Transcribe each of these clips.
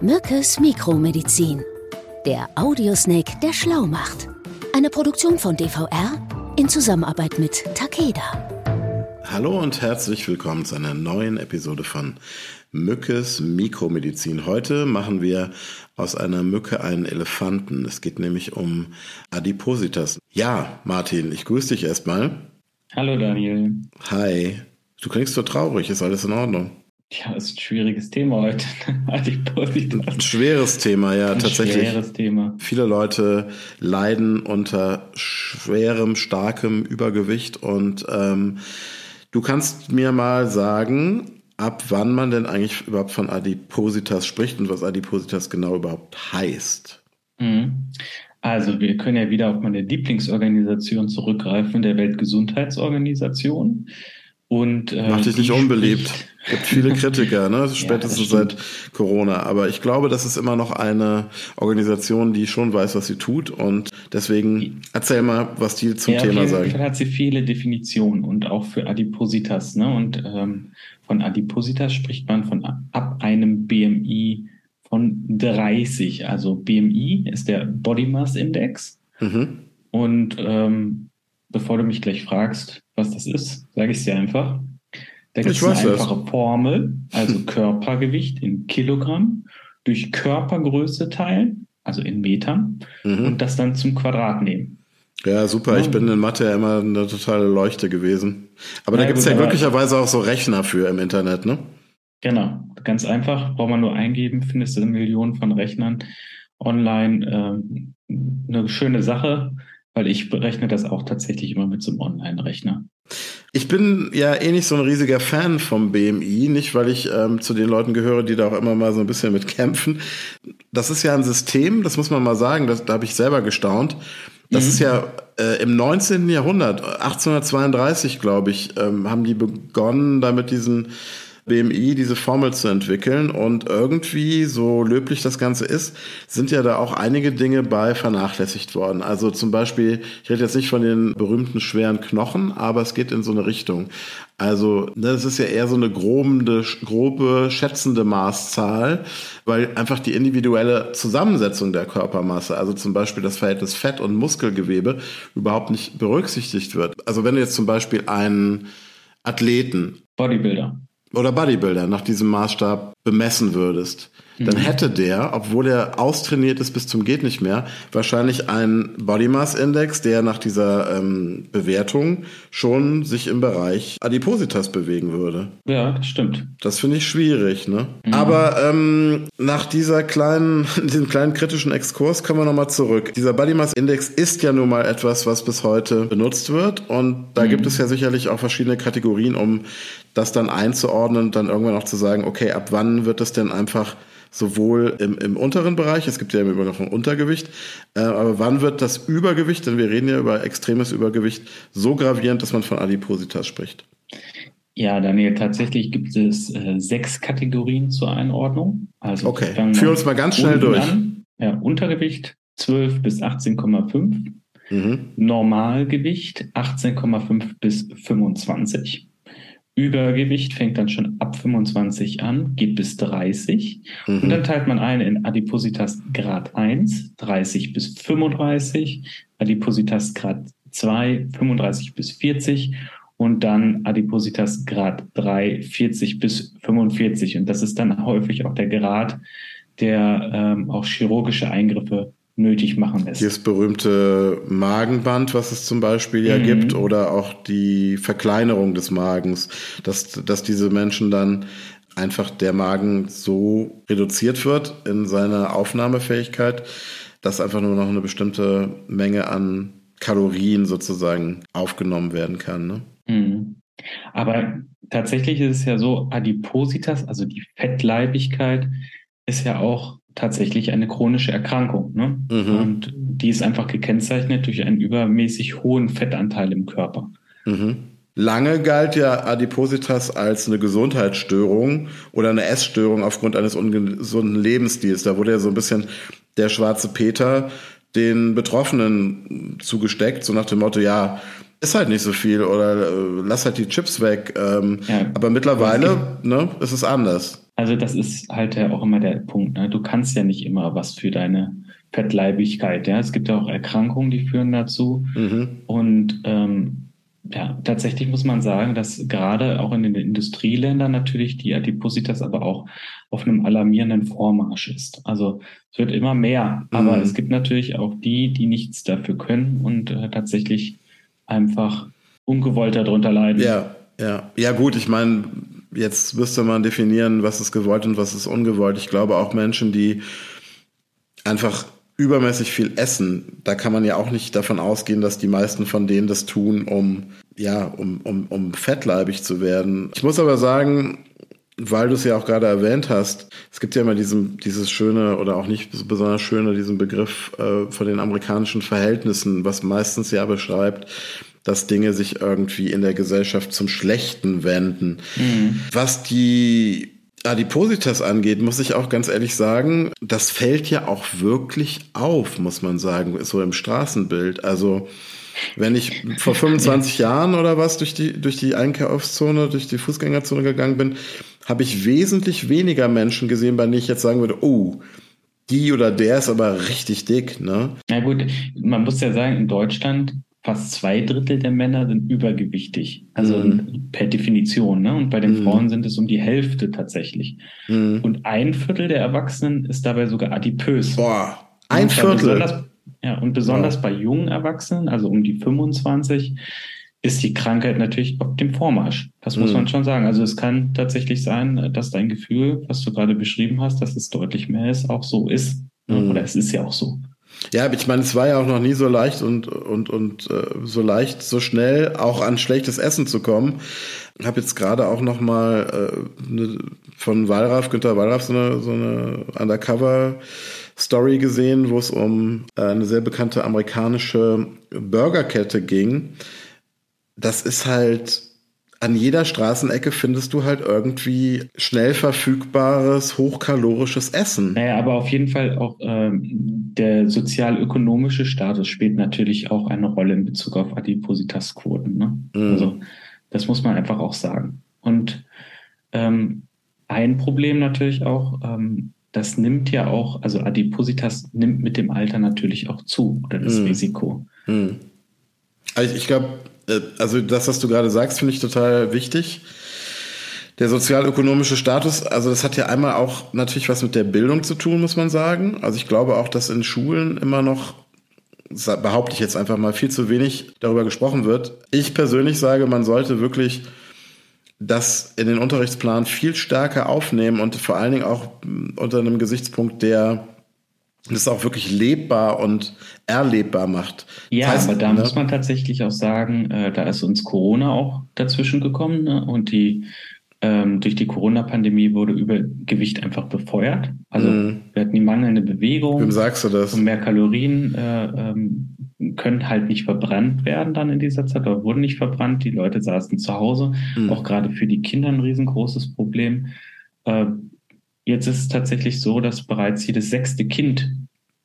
Mückes Mikromedizin. Der Audiosnake, der schlau macht. Eine Produktion von DVR in Zusammenarbeit mit Takeda. Hallo und herzlich willkommen zu einer neuen Episode von Mückes Mikromedizin. Heute machen wir aus einer Mücke einen Elefanten. Es geht nämlich um Adipositas. Ja, Martin, ich grüße dich erstmal. Hallo Daniel. Hi. Du klingst so traurig, ist alles in Ordnung? Ja, ist ein schwieriges Thema heute. Adipositas. Ein schweres Thema, ja, ein tatsächlich. Schweres Thema. Viele Leute leiden unter schwerem, starkem Übergewicht und ähm, du kannst mir mal sagen, ab wann man denn eigentlich überhaupt von Adipositas spricht und was Adipositas genau überhaupt heißt. Mhm. Also wir können ja wieder auf meine Lieblingsorganisation zurückgreifen, der Weltgesundheitsorganisation. Und, äh, Macht dich nicht unbeliebt. Es gibt viele Kritiker, ne? spätestens ja, seit Corona. Aber ich glaube, das ist immer noch eine Organisation, die schon weiß, was sie tut. Und deswegen erzähl mal, was die zum ja, Thema sagen. Fall hat sie viele Definitionen und auch für Adipositas. Ne? Und ähm, von Adipositas spricht man von ab einem BMI von 30. Also BMI ist der Body Mass Index. Mhm. Und ähm, bevor du mich gleich fragst, was das ist, sage ich es dir einfach. Da gibt es eine einfache das. Formel, also Körpergewicht in Kilogramm durch Körpergröße teilen, also in Metern, mhm. und das dann zum Quadrat nehmen. Ja, super. Ja. Ich bin in Mathe ja immer eine totale Leuchte gewesen. Aber ja, da gibt es ja glücklicherweise auch so Rechner für im Internet, ne? Genau, ganz einfach. Braucht man nur eingeben, findest du Millionen von Rechnern online. Ähm, eine schöne Sache weil ich berechne das auch tatsächlich immer mit so einem Online-Rechner. Ich bin ja eh nicht so ein riesiger Fan vom BMI, nicht weil ich ähm, zu den Leuten gehöre, die da auch immer mal so ein bisschen mit kämpfen. Das ist ja ein System, das muss man mal sagen, das, da habe ich selber gestaunt. Das mhm. ist ja äh, im 19. Jahrhundert, 1832, glaube ich, ähm, haben die begonnen, da mit diesen BMI diese Formel zu entwickeln. Und irgendwie, so löblich das Ganze ist, sind ja da auch einige Dinge bei vernachlässigt worden. Also zum Beispiel, ich rede jetzt nicht von den berühmten schweren Knochen, aber es geht in so eine Richtung. Also das ist ja eher so eine grobende, grobe, schätzende Maßzahl, weil einfach die individuelle Zusammensetzung der Körpermasse, also zum Beispiel das Verhältnis Fett und Muskelgewebe, überhaupt nicht berücksichtigt wird. Also wenn du jetzt zum Beispiel einen Athleten Bodybuilder oder Bodybuilder nach diesem Maßstab bemessen würdest, dann mhm. hätte der, obwohl er austrainiert ist bis zum geht nicht mehr, wahrscheinlich einen Body Mass Index, der nach dieser ähm, Bewertung schon sich im Bereich Adipositas bewegen würde. Ja, das stimmt. Das finde ich schwierig, ne? Mhm. Aber ähm, nach dieser kleinen, diesem kleinen kritischen Exkurs kommen wir nochmal zurück. Dieser Body Mass Index ist ja nun mal etwas, was bis heute benutzt wird und da mhm. gibt es ja sicherlich auch verschiedene Kategorien, um das dann einzuordnen und dann irgendwann auch zu sagen, okay, ab wann wird es denn einfach sowohl im, im unteren Bereich, es gibt ja immer noch ein Untergewicht, äh, aber wann wird das Übergewicht, denn wir reden ja über extremes Übergewicht, so gravierend, dass man von Adipositas spricht? Ja, Daniel, tatsächlich gibt es äh, sechs Kategorien zur Einordnung. Also okay, führ uns mal ganz schnell durch. An. Ja, Untergewicht 12 bis 18,5. Mhm. Normalgewicht 18,5 bis 25. Übergewicht fängt dann schon ab 25 an, geht bis 30. Mhm. Und dann teilt man ein in Adipositas Grad 1, 30 bis 35, Adipositas Grad 2, 35 bis 40 und dann Adipositas Grad 3, 40 bis 45. Und das ist dann häufig auch der Grad, der ähm, auch chirurgische Eingriffe nötig machen lässt. Hier das berühmte Magenband, was es zum Beispiel ja mhm. gibt, oder auch die Verkleinerung des Magens, dass, dass diese Menschen dann einfach der Magen so reduziert wird in seiner Aufnahmefähigkeit, dass einfach nur noch eine bestimmte Menge an Kalorien sozusagen aufgenommen werden kann. Ne? Mhm. Aber tatsächlich ist es ja so, Adipositas, also die Fettleibigkeit, ist ja auch tatsächlich eine chronische Erkrankung. Ne? Mhm. Und die ist einfach gekennzeichnet durch einen übermäßig hohen Fettanteil im Körper. Mhm. Lange galt ja Adipositas als eine Gesundheitsstörung oder eine Essstörung aufgrund eines ungesunden Lebensstils. Da wurde ja so ein bisschen der schwarze Peter den Betroffenen zugesteckt, so nach dem Motto, ja, ist halt nicht so viel oder äh, lass halt die Chips weg. Ähm, ja, aber mittlerweile ne, ist es anders. Also das ist halt ja auch immer der Punkt. Ne? Du kannst ja nicht immer was für deine Fettleibigkeit. Ja, es gibt ja auch Erkrankungen, die führen dazu. Mhm. Und ähm, ja, tatsächlich muss man sagen, dass gerade auch in den Industrieländern natürlich die Adipositas aber auch auf einem alarmierenden Vormarsch ist. Also es wird immer mehr, aber mhm. es gibt natürlich auch die, die nichts dafür können und äh, tatsächlich einfach ungewollt darunter leiden. Ja, ja. Ja gut, ich meine, jetzt müsste man definieren, was ist gewollt und was ist ungewollt. Ich glaube auch Menschen, die einfach übermäßig viel essen, da kann man ja auch nicht davon ausgehen, dass die meisten von denen das tun, um ja, um, um, um fettleibig zu werden. Ich muss aber sagen, weil du es ja auch gerade erwähnt hast, es gibt ja immer diesen, dieses schöne oder auch nicht besonders schöne, diesen Begriff äh, von den amerikanischen Verhältnissen, was meistens ja beschreibt, dass Dinge sich irgendwie in der Gesellschaft zum Schlechten wenden. Mhm. Was die Adipositas angeht, muss ich auch ganz ehrlich sagen, das fällt ja auch wirklich auf, muss man sagen, so im Straßenbild. Also wenn ich vor 25 Jahren oder was durch die, durch die Einkaufszone, durch die Fußgängerzone gegangen bin, habe ich wesentlich weniger Menschen gesehen, bei denen ich jetzt sagen würde, oh, die oder der ist aber richtig dick, ne? Na gut, man muss ja sagen, in Deutschland fast zwei Drittel der Männer sind übergewichtig. Also mhm. per Definition. Ne? Und bei den mhm. Frauen sind es um die Hälfte tatsächlich. Mhm. Und ein Viertel der Erwachsenen ist dabei sogar adipös. Boah, ein Viertel. Ja, und besonders wow. bei jungen Erwachsenen, also um die 25, ist die Krankheit natürlich auf dem Vormarsch. Das muss man schon sagen. Also es kann tatsächlich sein, dass dein Gefühl, was du gerade beschrieben hast, dass es deutlich mehr ist, auch so ist. Mhm. Oder es ist ja auch so. Ja, ich meine, es war ja auch noch nie so leicht und, und, und äh, so leicht, so schnell auch an schlechtes Essen zu kommen. Ich habe jetzt gerade auch noch mal äh, ne, von Wallraff, Günter Wallraff, so eine, so eine Undercover-Story gesehen, wo es um äh, eine sehr bekannte amerikanische Burgerkette ging. Das ist halt an jeder Straßenecke findest du halt irgendwie schnell verfügbares, hochkalorisches Essen. Naja, aber auf jeden Fall auch ähm, der sozial-ökonomische Status spielt natürlich auch eine Rolle in Bezug auf Adipositasquoten. Ne? Mhm. Also das muss man einfach auch sagen. Und ähm, ein Problem natürlich auch, ähm, das nimmt ja auch, also Adipositas nimmt mit dem Alter natürlich auch zu, oder das mhm. Risiko. Mhm. Also ich glaube, also das, was du gerade sagst, finde ich total wichtig. Der sozialökonomische Status, also das hat ja einmal auch natürlich was mit der Bildung zu tun, muss man sagen. Also ich glaube auch, dass in Schulen immer noch, behaupte ich jetzt einfach mal, viel zu wenig darüber gesprochen wird. Ich persönlich sage, man sollte wirklich das in den Unterrichtsplan viel stärker aufnehmen und vor allen Dingen auch unter einem Gesichtspunkt der das auch wirklich lebbar und erlebbar macht. Ja, das heißt, aber da ne? muss man tatsächlich auch sagen, äh, da ist uns Corona auch dazwischen gekommen ne? und die ähm, durch die Corona-Pandemie wurde Übergewicht einfach befeuert. Also mm. wir hatten die mangelnde Bewegung. Wem sagst du das? Und mehr Kalorien äh, ähm, können halt nicht verbrannt werden dann in dieser Zeit oder wurden nicht verbrannt. Die Leute saßen zu Hause. Mm. Auch gerade für die Kinder ein riesengroßes Problem. Äh, Jetzt ist es tatsächlich so, dass bereits jedes sechste Kind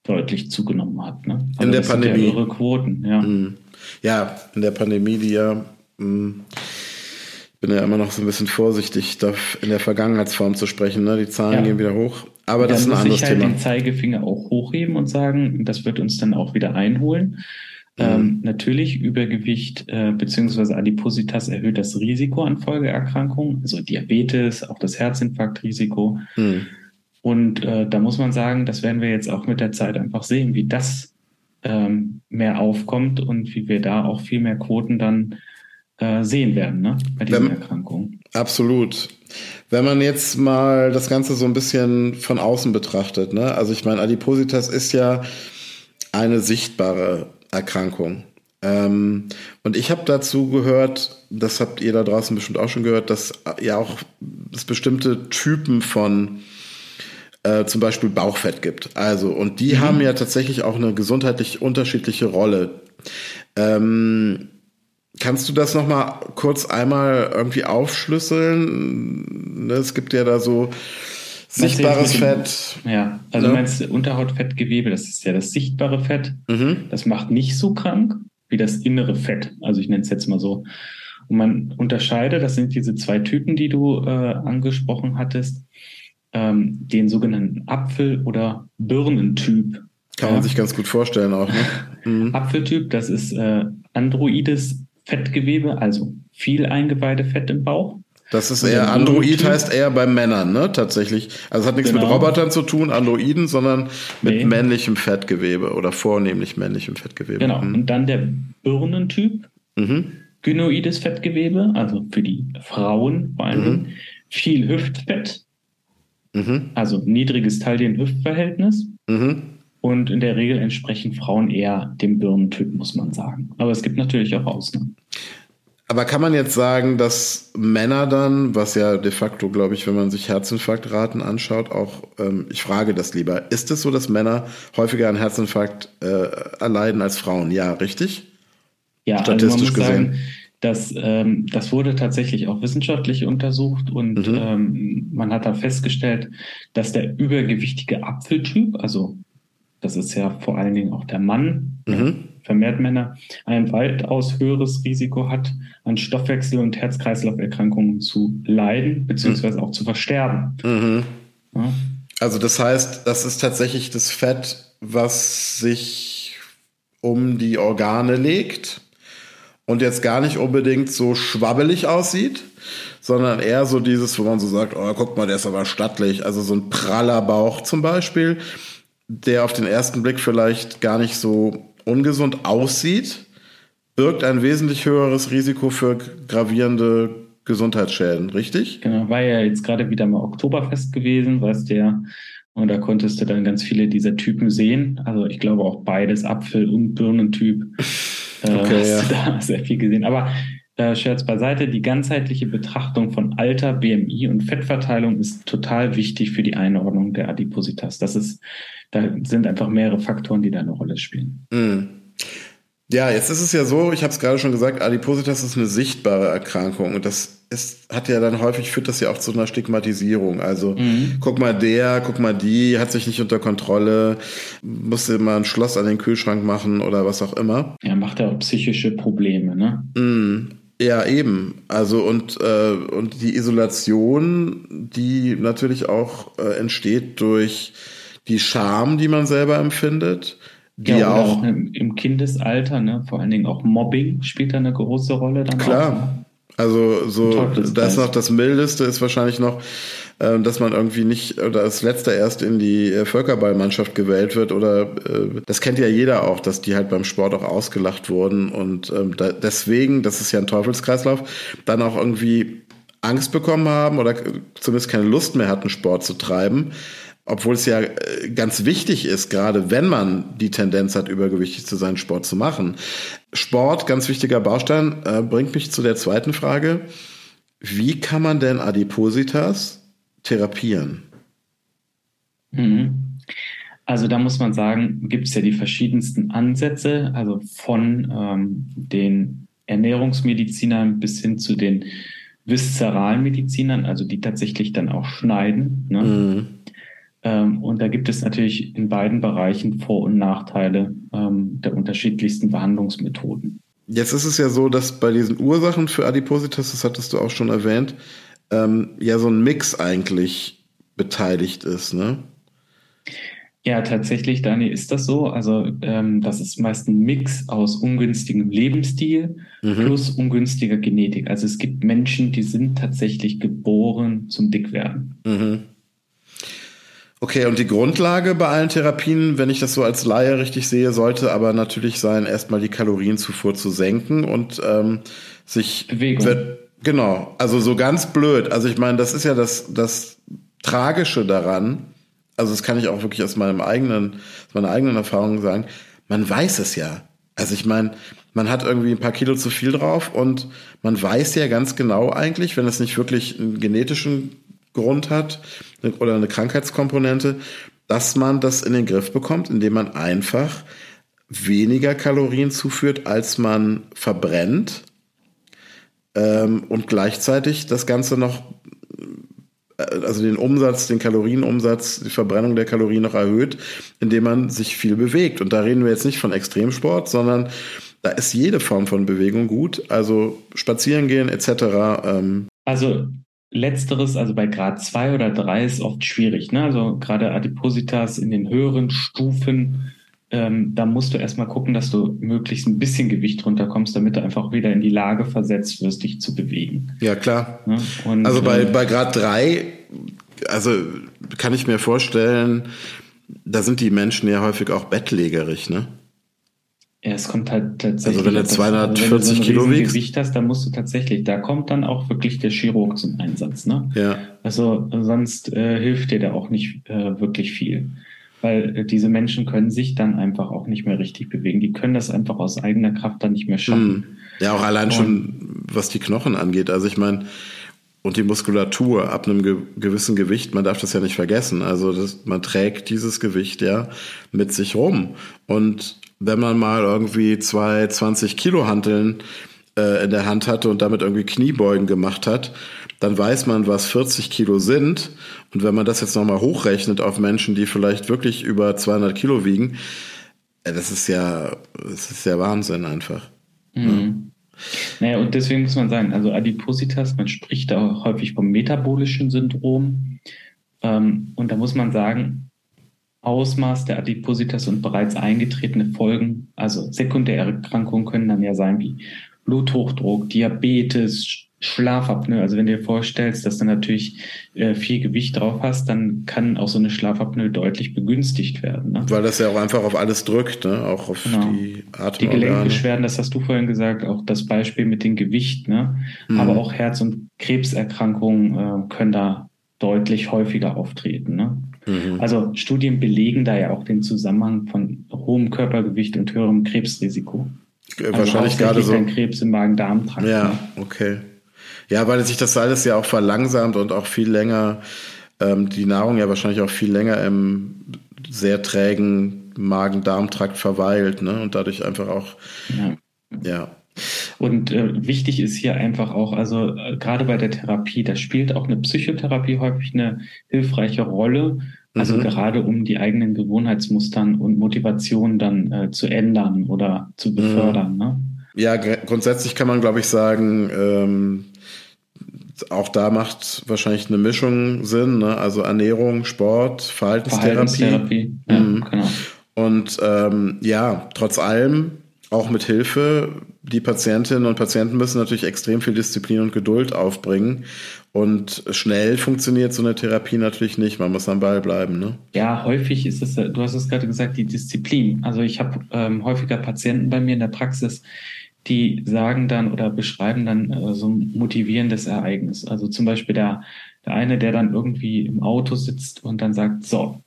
deutlich zugenommen hat. Ne? Also in der Pandemie. Ja, Quoten, ja. Mhm. ja, in der Pandemie, die ja, mh, mm, bin ja immer noch so ein bisschen vorsichtig, da in der Vergangenheitsform zu sprechen. Ne? Die Zahlen ja. gehen wieder hoch. Aber das ist ein anderes Thema. Ich halt den Zeigefinger auch hochheben und sagen, das wird uns dann auch wieder einholen. Mhm. Ähm, natürlich Übergewicht äh, bzw. Adipositas erhöht das Risiko an Folgeerkrankungen, also Diabetes, auch das Herzinfarktrisiko. Mhm. Und äh, da muss man sagen, das werden wir jetzt auch mit der Zeit einfach sehen, wie das ähm, mehr aufkommt und wie wir da auch viel mehr Quoten dann äh, sehen werden ne, bei diesen Wenn, Erkrankungen. Absolut. Wenn man jetzt mal das Ganze so ein bisschen von außen betrachtet, ne? also ich meine, Adipositas ist ja eine sichtbare Erkrankung. Ähm, und ich habe dazu gehört, das habt ihr da draußen bestimmt auch schon gehört, dass ja auch es bestimmte Typen von äh, zum Beispiel Bauchfett gibt. Also, und die mhm. haben ja tatsächlich auch eine gesundheitlich unterschiedliche Rolle. Ähm, kannst du das nochmal kurz einmal irgendwie aufschlüsseln? Ne, es gibt ja da so Sichtbares Fett. Ja, also ja. meinst du Unterhautfettgewebe, das ist ja das sichtbare Fett. Mhm. Das macht nicht so krank wie das innere Fett. Also ich nenne es jetzt mal so. Und man unterscheidet, das sind diese zwei Typen, die du äh, angesprochen hattest. Ähm, den sogenannten Apfel- oder Birnentyp. Kann man ja. sich ganz gut vorstellen auch. Ne? Mhm. Apfeltyp, das ist äh, androides Fettgewebe, also viel Eingeweidefett im Bauch. Das ist eher, Android heißt eher bei Männern, ne? Tatsächlich. Also es hat nichts genau. mit Robotern zu tun, Androiden, sondern mit nee. männlichem Fettgewebe oder vornehmlich männlichem Fettgewebe. Genau. Mhm. Und dann der Birnentyp. Mhm. Gynoides Fettgewebe, also für die Frauen vor allem. Mhm. Viel Hüftfett. Mhm. Also niedriges Taillen-Hüftverhältnis. Mhm. Und in der Regel entsprechen Frauen eher dem Birnentyp, muss man sagen. Aber es gibt natürlich auch Ausnahmen. Aber kann man jetzt sagen, dass Männer dann, was ja de facto, glaube ich, wenn man sich Herzinfarktraten anschaut, auch, ähm, ich frage das lieber, ist es so, dass Männer häufiger an Herzinfarkt äh, erleiden als Frauen? Ja, richtig? Ja, statistisch also gesehen. Sagen, dass, ähm, das wurde tatsächlich auch wissenschaftlich untersucht und mhm. ähm, man hat da festgestellt, dass der übergewichtige Apfeltyp, also das ist ja vor allen Dingen auch der Mann, mhm. vermehrt Männer, ein weitaus höheres Risiko hat, an Stoffwechsel- und Herz-Kreislauf-Erkrankungen zu leiden, beziehungsweise mhm. auch zu versterben. Mhm. Ja. Also das heißt, das ist tatsächlich das Fett, was sich um die Organe legt und jetzt gar nicht unbedingt so schwabbelig aussieht, sondern eher so dieses, wo man so sagt, oh, guck mal, der ist aber stattlich. Also so ein praller Bauch zum Beispiel der auf den ersten Blick vielleicht gar nicht so ungesund aussieht, birgt ein wesentlich höheres Risiko für gravierende Gesundheitsschäden, richtig? Genau, war ja jetzt gerade wieder mal Oktoberfest gewesen, du ja. Und da konntest du dann ganz viele dieser Typen sehen. Also ich glaube auch beides, Apfel- und Birnentyp. Äh, okay, hast ja. du da sehr viel gesehen. Aber äh, Scherz beiseite, die ganzheitliche Betrachtung von Alter, BMI und Fettverteilung ist total wichtig für die Einordnung der Adipositas. Das ist, da sind einfach mehrere Faktoren, die da eine Rolle spielen. Mhm. Ja, jetzt ist es ja so, ich habe es gerade schon gesagt, Adipositas ist eine sichtbare Erkrankung und das ist, hat ja dann häufig führt das ja auch zu einer Stigmatisierung. Also mhm. guck mal der, guck mal die, hat sich nicht unter Kontrolle, musste mal ein Schloss an den Kühlschrank machen oder was auch immer. Ja, macht ja auch psychische Probleme, ne? Mhm. Ja, eben. Also und, äh, und die Isolation, die natürlich auch äh, entsteht durch die Scham, die man selber empfindet. Die ja, auch, auch im, Kindesalter, ne? vor allen Dingen auch Mobbing spielt da eine große Rolle. Dann klar. Auch, ne? Also so, das ist noch das Mildeste, ist wahrscheinlich noch, äh, dass man irgendwie nicht oder als letzter erst in die äh, Völkerballmannschaft gewählt wird oder äh, das kennt ja jeder auch, dass die halt beim Sport auch ausgelacht wurden und ähm, da, deswegen, das ist ja ein Teufelskreislauf, dann auch irgendwie Angst bekommen haben oder zumindest keine Lust mehr hatten, Sport zu treiben obwohl es ja äh, ganz wichtig ist, gerade wenn man die Tendenz hat, übergewichtig zu sein, Sport zu machen. Sport, ganz wichtiger Baustein, äh, bringt mich zu der zweiten Frage. Wie kann man denn Adipositas therapieren? Mhm. Also da muss man sagen, gibt es ja die verschiedensten Ansätze, also von ähm, den Ernährungsmedizinern bis hin zu den Viszeralmedizinern, also die tatsächlich dann auch schneiden. Ne? Mhm. Ähm, und da gibt es natürlich in beiden Bereichen Vor- und Nachteile ähm, der unterschiedlichsten Behandlungsmethoden. Jetzt ist es ja so, dass bei diesen Ursachen für Adipositas, das hattest du auch schon erwähnt, ähm, ja so ein Mix eigentlich beteiligt ist, ne? Ja, tatsächlich, Dani, ist das so. Also ähm, das ist meist ein Mix aus ungünstigem Lebensstil mhm. plus ungünstiger Genetik. Also es gibt Menschen, die sind tatsächlich geboren zum Dickwerden. Mhm. Okay, und die Grundlage bei allen Therapien, wenn ich das so als Laie richtig sehe, sollte aber natürlich sein, erstmal die Kalorienzufuhr zu senken und ähm, sich Bewegung. Wird, genau, also so ganz blöd. Also ich meine, das ist ja das, das Tragische daran. Also das kann ich auch wirklich aus meinem eigenen, aus meiner eigenen Erfahrung sagen. Man weiß es ja. Also ich meine, man hat irgendwie ein paar Kilo zu viel drauf und man weiß ja ganz genau eigentlich, wenn es nicht wirklich einen genetischen Grund hat oder eine Krankheitskomponente, dass man das in den Griff bekommt, indem man einfach weniger Kalorien zuführt, als man verbrennt ähm, und gleichzeitig das Ganze noch, äh, also den Umsatz, den Kalorienumsatz, die Verbrennung der Kalorien noch erhöht, indem man sich viel bewegt. Und da reden wir jetzt nicht von Extremsport, sondern da ist jede Form von Bewegung gut, also spazieren gehen etc. Ähm. Also Letzteres, also bei Grad 2 oder 3 ist oft schwierig. Ne? Also gerade Adipositas in den höheren Stufen, ähm, da musst du erstmal gucken, dass du möglichst ein bisschen Gewicht runterkommst, damit du einfach wieder in die Lage versetzt wirst, dich zu bewegen. Ja, klar. Ne? Und, also bei, äh, bei Grad 3, also kann ich mir vorstellen, da sind die Menschen ja häufig auch bettlägerig, ne? Ja, es kommt halt tatsächlich. Also wenn du 240 wenn du so Kilo wiegst. Gewicht hast, dann musst du tatsächlich, da kommt dann auch wirklich der Chirurg zum Einsatz, ne? Ja. Also sonst äh, hilft dir da auch nicht äh, wirklich viel. Weil äh, diese Menschen können sich dann einfach auch nicht mehr richtig bewegen. Die können das einfach aus eigener Kraft dann nicht mehr schaffen. Hm. Ja, auch allein Und, schon, was die Knochen angeht. Also ich meine, und die Muskulatur ab einem ge gewissen Gewicht, man darf das ja nicht vergessen. Also das, man trägt dieses Gewicht ja mit sich rum. Und wenn man mal irgendwie zwei 20 Kilo Hanteln äh, in der Hand hatte und damit irgendwie Kniebeugen gemacht hat, dann weiß man, was 40 Kilo sind. Und wenn man das jetzt nochmal hochrechnet auf Menschen, die vielleicht wirklich über 200 Kilo wiegen, äh, das ist ja, das ist ja Wahnsinn einfach. Mhm. Ja. Naja, und deswegen muss man sagen, also Adipositas, man spricht da häufig vom metabolischen Syndrom. Ähm, und da muss man sagen, Ausmaß der Adipositas und bereits eingetretene Folgen, also sekundäre Erkrankungen können dann ja sein wie Bluthochdruck, Diabetes, Schlafapnoe. Also wenn du dir vorstellst, dass du natürlich äh, viel Gewicht drauf hast, dann kann auch so eine Schlafapnoe deutlich begünstigt werden. Ne? Weil das ja auch einfach auf alles drückt, ne? auch auf genau. die Atemorgane. Die Gelenkbeschwerden, das hast du vorhin gesagt, auch das Beispiel mit dem Gewicht. Ne? Mhm. Aber auch Herz- und Krebserkrankungen äh, können da deutlich häufiger auftreten. Ne? Mhm. Also Studien belegen da ja auch den Zusammenhang von hohem Körpergewicht und höherem Krebsrisiko. Also Wahrscheinlich gerade so. Krebs im Magen-Darm-Trakt. Ja, ne? okay. Ja, weil sich das alles ja auch verlangsamt und auch viel länger, ähm, die Nahrung ja wahrscheinlich auch viel länger im sehr trägen Magen-Darm-Trakt verweilt, ne? Und dadurch einfach auch, ja. ja. Und äh, wichtig ist hier einfach auch, also äh, gerade bei der Therapie, da spielt auch eine Psychotherapie häufig eine hilfreiche Rolle. Also mhm. gerade um die eigenen Gewohnheitsmustern und Motivationen dann äh, zu ändern oder zu befördern. Mhm. Ne? Ja, grundsätzlich kann man, glaube ich, sagen, ähm, auch da macht wahrscheinlich eine Mischung Sinn, ne? also Ernährung, Sport, Verhaltenstherapie. Verhaltenstherapie. Ja, mhm. genau. Und ähm, ja, trotz allem, auch mit Hilfe, die Patientinnen und Patienten müssen natürlich extrem viel Disziplin und Geduld aufbringen. Und schnell funktioniert so eine Therapie natürlich nicht. Man muss am Ball bleiben. Ne? Ja, häufig ist es, du hast es gerade gesagt, die Disziplin. Also ich habe ähm, häufiger Patienten bei mir in der Praxis, die sagen dann oder beschreiben dann äh, so ein motivierendes Ereignis. Also zum Beispiel der, der eine, der dann irgendwie im Auto sitzt und dann sagt, so,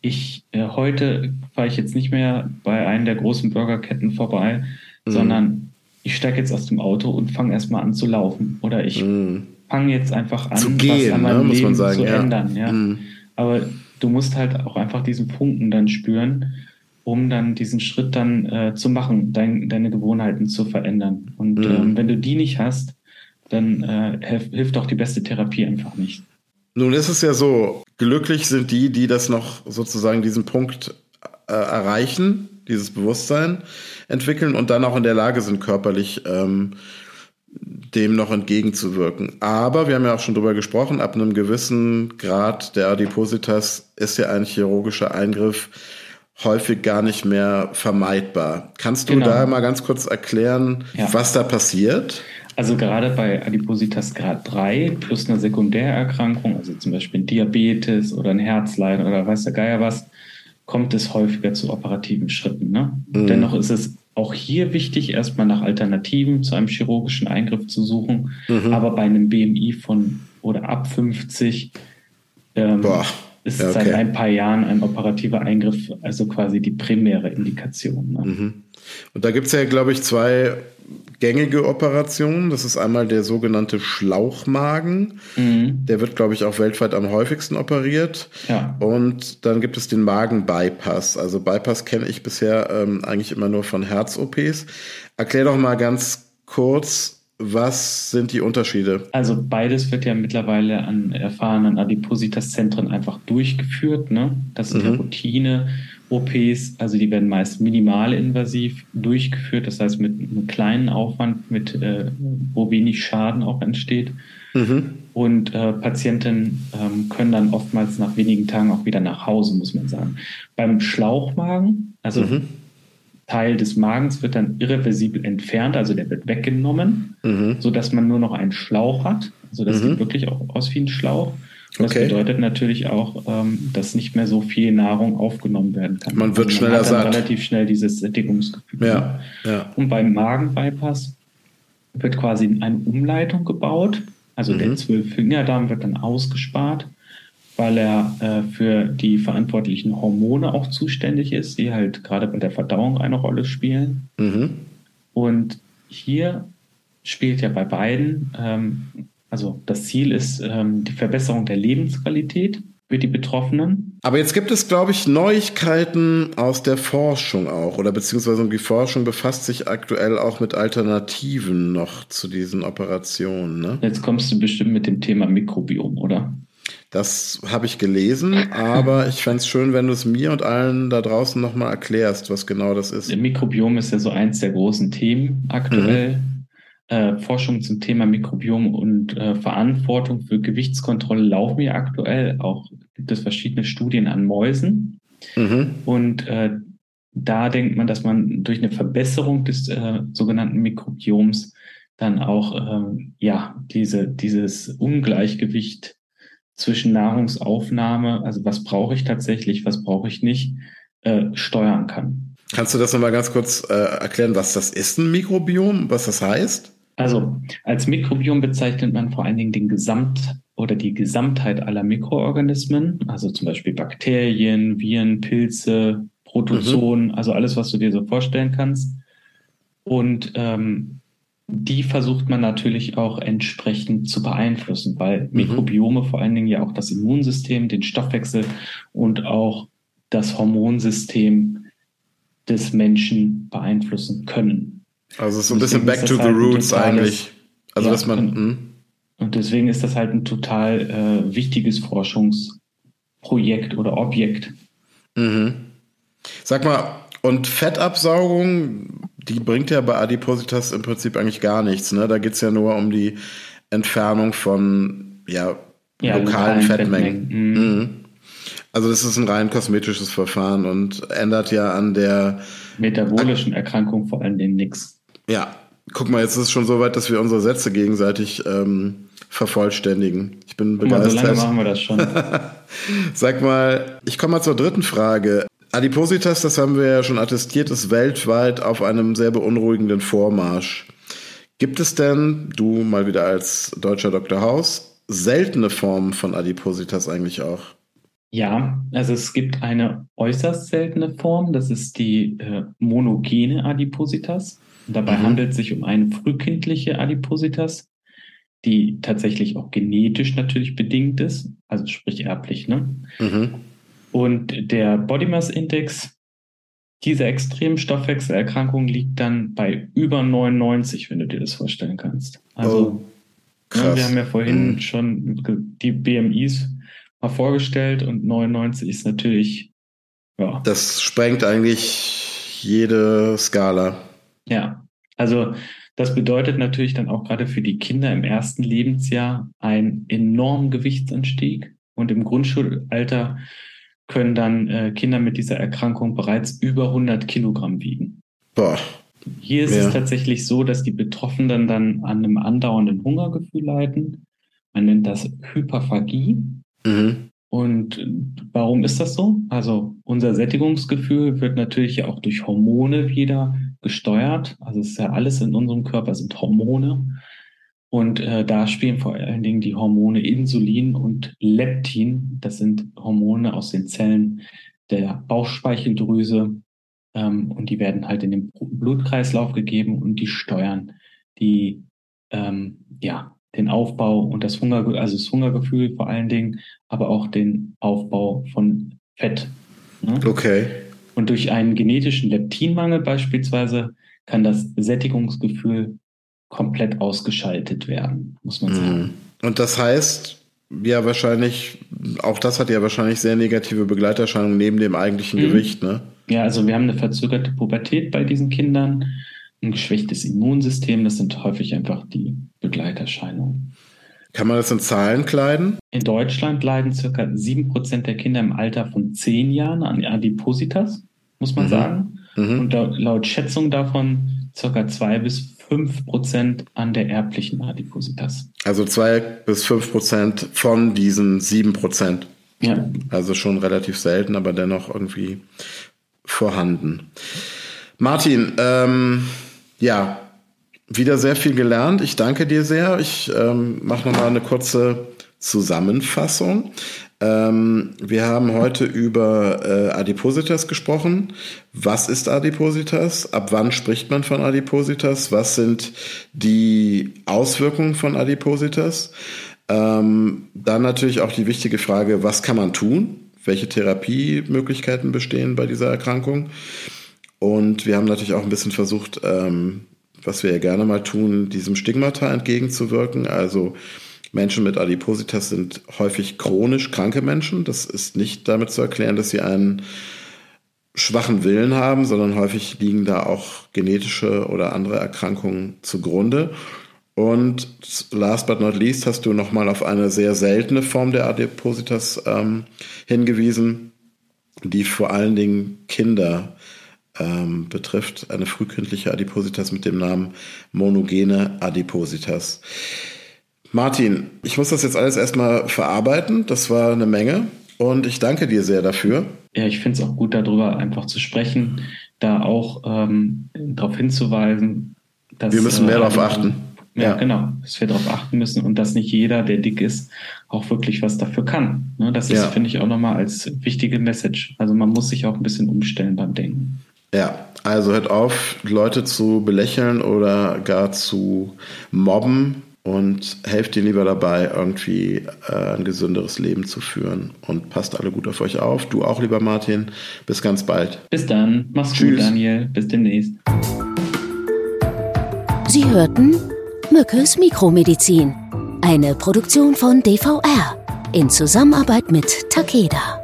ich äh, heute fahre ich jetzt nicht mehr bei einem der großen Burgerketten vorbei, mhm. sondern ich steige jetzt aus dem Auto und fange erstmal an zu laufen. Oder ich mhm. fange jetzt einfach an, zu gehen, was an meinem ne, Leben sagen, zu ja. ändern. Ja? Mhm. Aber du musst halt auch einfach diesen Funken dann spüren um dann diesen Schritt dann äh, zu machen, dein, deine Gewohnheiten zu verändern. Und mhm. ähm, wenn du die nicht hast, dann äh, hilf, hilft auch die beste Therapie einfach nicht. Nun ist es ja so, glücklich sind die, die das noch sozusagen diesen Punkt äh, erreichen, dieses Bewusstsein entwickeln und dann auch in der Lage sind, körperlich ähm, dem noch entgegenzuwirken. Aber wir haben ja auch schon drüber gesprochen, ab einem gewissen Grad der Adipositas ist ja ein chirurgischer Eingriff häufig gar nicht mehr vermeidbar. Kannst du genau. da mal ganz kurz erklären, ja. was da passiert? Also gerade bei Adipositas Grad 3 plus einer Sekundärerkrankung, also zum Beispiel Diabetes oder ein Herzleiden oder weiß der Geier was, kommt es häufiger zu operativen Schritten. Ne? Mhm. Dennoch ist es auch hier wichtig, erstmal nach Alternativen zu einem chirurgischen Eingriff zu suchen. Mhm. Aber bei einem BMI von oder ab 50 ähm, ist okay. seit ein paar Jahren ein operativer Eingriff, also quasi die primäre Indikation. Ne? Mhm. Und da gibt es ja, glaube ich, zwei gängige Operationen. Das ist einmal der sogenannte Schlauchmagen. Mhm. Der wird, glaube ich, auch weltweit am häufigsten operiert. Ja. Und dann gibt es den Magen-Bypass. Also Bypass kenne ich bisher ähm, eigentlich immer nur von Herz-OPs. Erklär doch mal ganz kurz, was sind die Unterschiede? Also beides wird ja mittlerweile an erfahrenen Adipositas-Zentren einfach durchgeführt. Ne? Das sind mhm. Routine-OPs, also die werden meist minimalinvasiv durchgeführt, das heißt mit einem kleinen Aufwand, mit, äh, wo wenig Schaden auch entsteht. Mhm. Und äh, Patienten ähm, können dann oftmals nach wenigen Tagen auch wieder nach Hause, muss man sagen. Beim Schlauchmagen, also mhm. Teil des Magens wird dann irreversibel entfernt, also der wird weggenommen, mhm. sodass man nur noch einen Schlauch hat. Also das mhm. sieht wirklich auch aus wie ein Schlauch. Das okay. bedeutet natürlich auch, ähm, dass nicht mehr so viel Nahrung aufgenommen werden kann. Man wird also man schneller satt. relativ schnell dieses Sättigungsgefühl. Ja, ja. Und beim Magenbypass wird quasi eine Umleitung gebaut. Also mhm. der Zwölffingerdarm wird dann ausgespart, weil er äh, für die verantwortlichen Hormone auch zuständig ist, die halt gerade bei der Verdauung eine Rolle spielen. Mhm. Und hier spielt ja bei beiden ähm, also das Ziel ist ähm, die Verbesserung der Lebensqualität für die Betroffenen. Aber jetzt gibt es, glaube ich, Neuigkeiten aus der Forschung auch, oder beziehungsweise die Forschung befasst sich aktuell auch mit Alternativen noch zu diesen Operationen. Ne? Jetzt kommst du bestimmt mit dem Thema Mikrobiom, oder? Das habe ich gelesen, aber ich fände es schön, wenn du es mir und allen da draußen nochmal erklärst, was genau das ist. Der Mikrobiom ist ja so eins der großen Themen aktuell. Mhm. Äh, Forschung zum Thema Mikrobiom und äh, Verantwortung für Gewichtskontrolle laufen ja aktuell. Auch gibt es verschiedene Studien an Mäusen. Mhm. Und äh, da denkt man, dass man durch eine Verbesserung des äh, sogenannten Mikrobioms dann auch ähm, ja diese, dieses Ungleichgewicht zwischen Nahrungsaufnahme, also was brauche ich tatsächlich, was brauche ich nicht, äh, steuern kann. Kannst du das nochmal ganz kurz äh, erklären, was das ist, ein Mikrobiom, was das heißt? Also als Mikrobiom bezeichnet man vor allen Dingen den Gesamt oder die Gesamtheit aller Mikroorganismen, also zum Beispiel Bakterien, Viren, Pilze, Protozoen, mhm. also alles, was du dir so vorstellen kannst. Und ähm, die versucht man natürlich auch entsprechend zu beeinflussen, weil mhm. Mikrobiome vor allen Dingen ja auch das Immunsystem, den Stoffwechsel und auch das Hormonsystem des Menschen beeinflussen können. Also so ein bisschen back to the halt roots totales, eigentlich. Also ja, dass man. Und, hm? und, deswegen ist das halt ein total äh, wichtiges Forschungsprojekt oder Objekt. Mhm. Sag mal, und Fettabsaugung, die bringt ja bei Adipositas im Prinzip eigentlich gar nichts. Ne? Da geht es ja nur um die Entfernung von ja, ja lokalen Fettmengen. Fettmengen. Mhm. Mhm. Also das ist ein rein kosmetisches Verfahren und ändert ja an der metabolischen Erkrankung vor allen Dingen nichts. Ja, guck mal, jetzt ist es schon so weit, dass wir unsere Sätze gegenseitig ähm, vervollständigen. Ich bin begeistert. Mal, so lange machen wir das schon. Sag mal, ich komme mal zur dritten Frage. Adipositas, das haben wir ja schon attestiert, ist weltweit auf einem sehr beunruhigenden Vormarsch. Gibt es denn, du mal wieder als deutscher Dr. Haus, seltene Formen von Adipositas eigentlich auch? Ja, also es gibt eine äußerst seltene Form, das ist die äh, monogene Adipositas. Dabei mhm. handelt es sich um eine frühkindliche Adipositas, die tatsächlich auch genetisch natürlich bedingt ist, also sprich erblich. Ne? Mhm. Und der Body Mass Index dieser extremen Stoffwechselerkrankung liegt dann bei über 99, wenn du dir das vorstellen kannst. Also oh, ne, wir haben ja vorhin mhm. schon die BMIs mal vorgestellt und 99 ist natürlich ja. Das sprengt eigentlich jede Skala. Ja, also das bedeutet natürlich dann auch gerade für die Kinder im ersten Lebensjahr einen enormen Gewichtsanstieg. Und im Grundschulalter können dann äh, Kinder mit dieser Erkrankung bereits über 100 Kilogramm wiegen. Boah. Hier ist ja. es tatsächlich so, dass die Betroffenen dann an einem andauernden Hungergefühl leiden. Man nennt das Hyperphagie. Mhm. Und warum ist das so? Also unser Sättigungsgefühl wird natürlich ja auch durch Hormone wieder gesteuert. Also es ist ja alles in unserem Körper sind Hormone. Und äh, da spielen vor allen Dingen die Hormone Insulin und Leptin. Das sind Hormone aus den Zellen der Bauchspeicheldrüse. Ähm, und die werden halt in den Blutkreislauf gegeben und die steuern die, ähm, ja, den Aufbau und das Hunger, also das Hungergefühl vor allen Dingen, aber auch den Aufbau von Fett. Ne? Okay. Und durch einen genetischen Leptinmangel beispielsweise kann das Sättigungsgefühl komplett ausgeschaltet werden, muss man sagen. Mhm. Und das heißt, ja, wahrscheinlich, auch das hat ja wahrscheinlich sehr negative Begleiterscheinungen neben dem eigentlichen mhm. Gewicht, ne? Ja, also wir haben eine verzögerte Pubertät bei diesen Kindern, ein geschwächtes Immunsystem, das sind häufig einfach die Begleiterscheinungen. Kann man das in Zahlen kleiden? In Deutschland leiden circa 7% der Kinder im Alter von 10 Jahren an Adipositas, muss man mhm. sagen. Mhm. Und laut Schätzung davon circa 2 bis 5 Prozent an der erblichen Adipositas. Also 2 bis 5 Prozent von diesen 7 Prozent. Ja. Also schon relativ selten, aber dennoch irgendwie vorhanden. Martin, ähm, ja, wieder sehr viel gelernt. Ich danke dir sehr. Ich ähm, mache nochmal eine kurze Zusammenfassung. Ähm, wir haben heute über äh, Adipositas gesprochen. Was ist Adipositas? Ab wann spricht man von Adipositas? Was sind die Auswirkungen von Adipositas? Ähm, dann natürlich auch die wichtige Frage, was kann man tun? Welche Therapiemöglichkeiten bestehen bei dieser Erkrankung? Und wir haben natürlich auch ein bisschen versucht, ähm, was wir ja gerne mal tun, diesem Stigmata entgegenzuwirken. Also Menschen mit Adipositas sind häufig chronisch kranke Menschen. Das ist nicht damit zu erklären, dass sie einen schwachen Willen haben, sondern häufig liegen da auch genetische oder andere Erkrankungen zugrunde. Und last but not least hast du nochmal auf eine sehr seltene Form der Adipositas ähm, hingewiesen, die vor allen Dingen Kinder ähm, betrifft. Eine frühkindliche Adipositas mit dem Namen monogene Adipositas. Martin, ich muss das jetzt alles erstmal verarbeiten. Das war eine Menge. Und ich danke dir sehr dafür. Ja, ich finde es auch gut, darüber einfach zu sprechen, da auch ähm, darauf hinzuweisen, dass. Wir müssen mehr äh, darauf achten ja, ja, genau. Dass wir darauf achten müssen und dass nicht jeder, der dick ist, auch wirklich was dafür kann. Ne, das ist, ja. finde ich, auch nochmal als wichtige Message. Also man muss sich auch ein bisschen umstellen beim Denken. Ja, also hört auf, Leute zu belächeln oder gar zu mobben und helft ihnen lieber dabei, irgendwie äh, ein gesünderes Leben zu führen. Und passt alle gut auf euch auf. Du auch, lieber Martin. Bis ganz bald. Bis dann. Mach's Tschüss. gut, Daniel. Bis demnächst. Sie hörten Mückes Mikromedizin. Eine Produktion von DVR in Zusammenarbeit mit Takeda.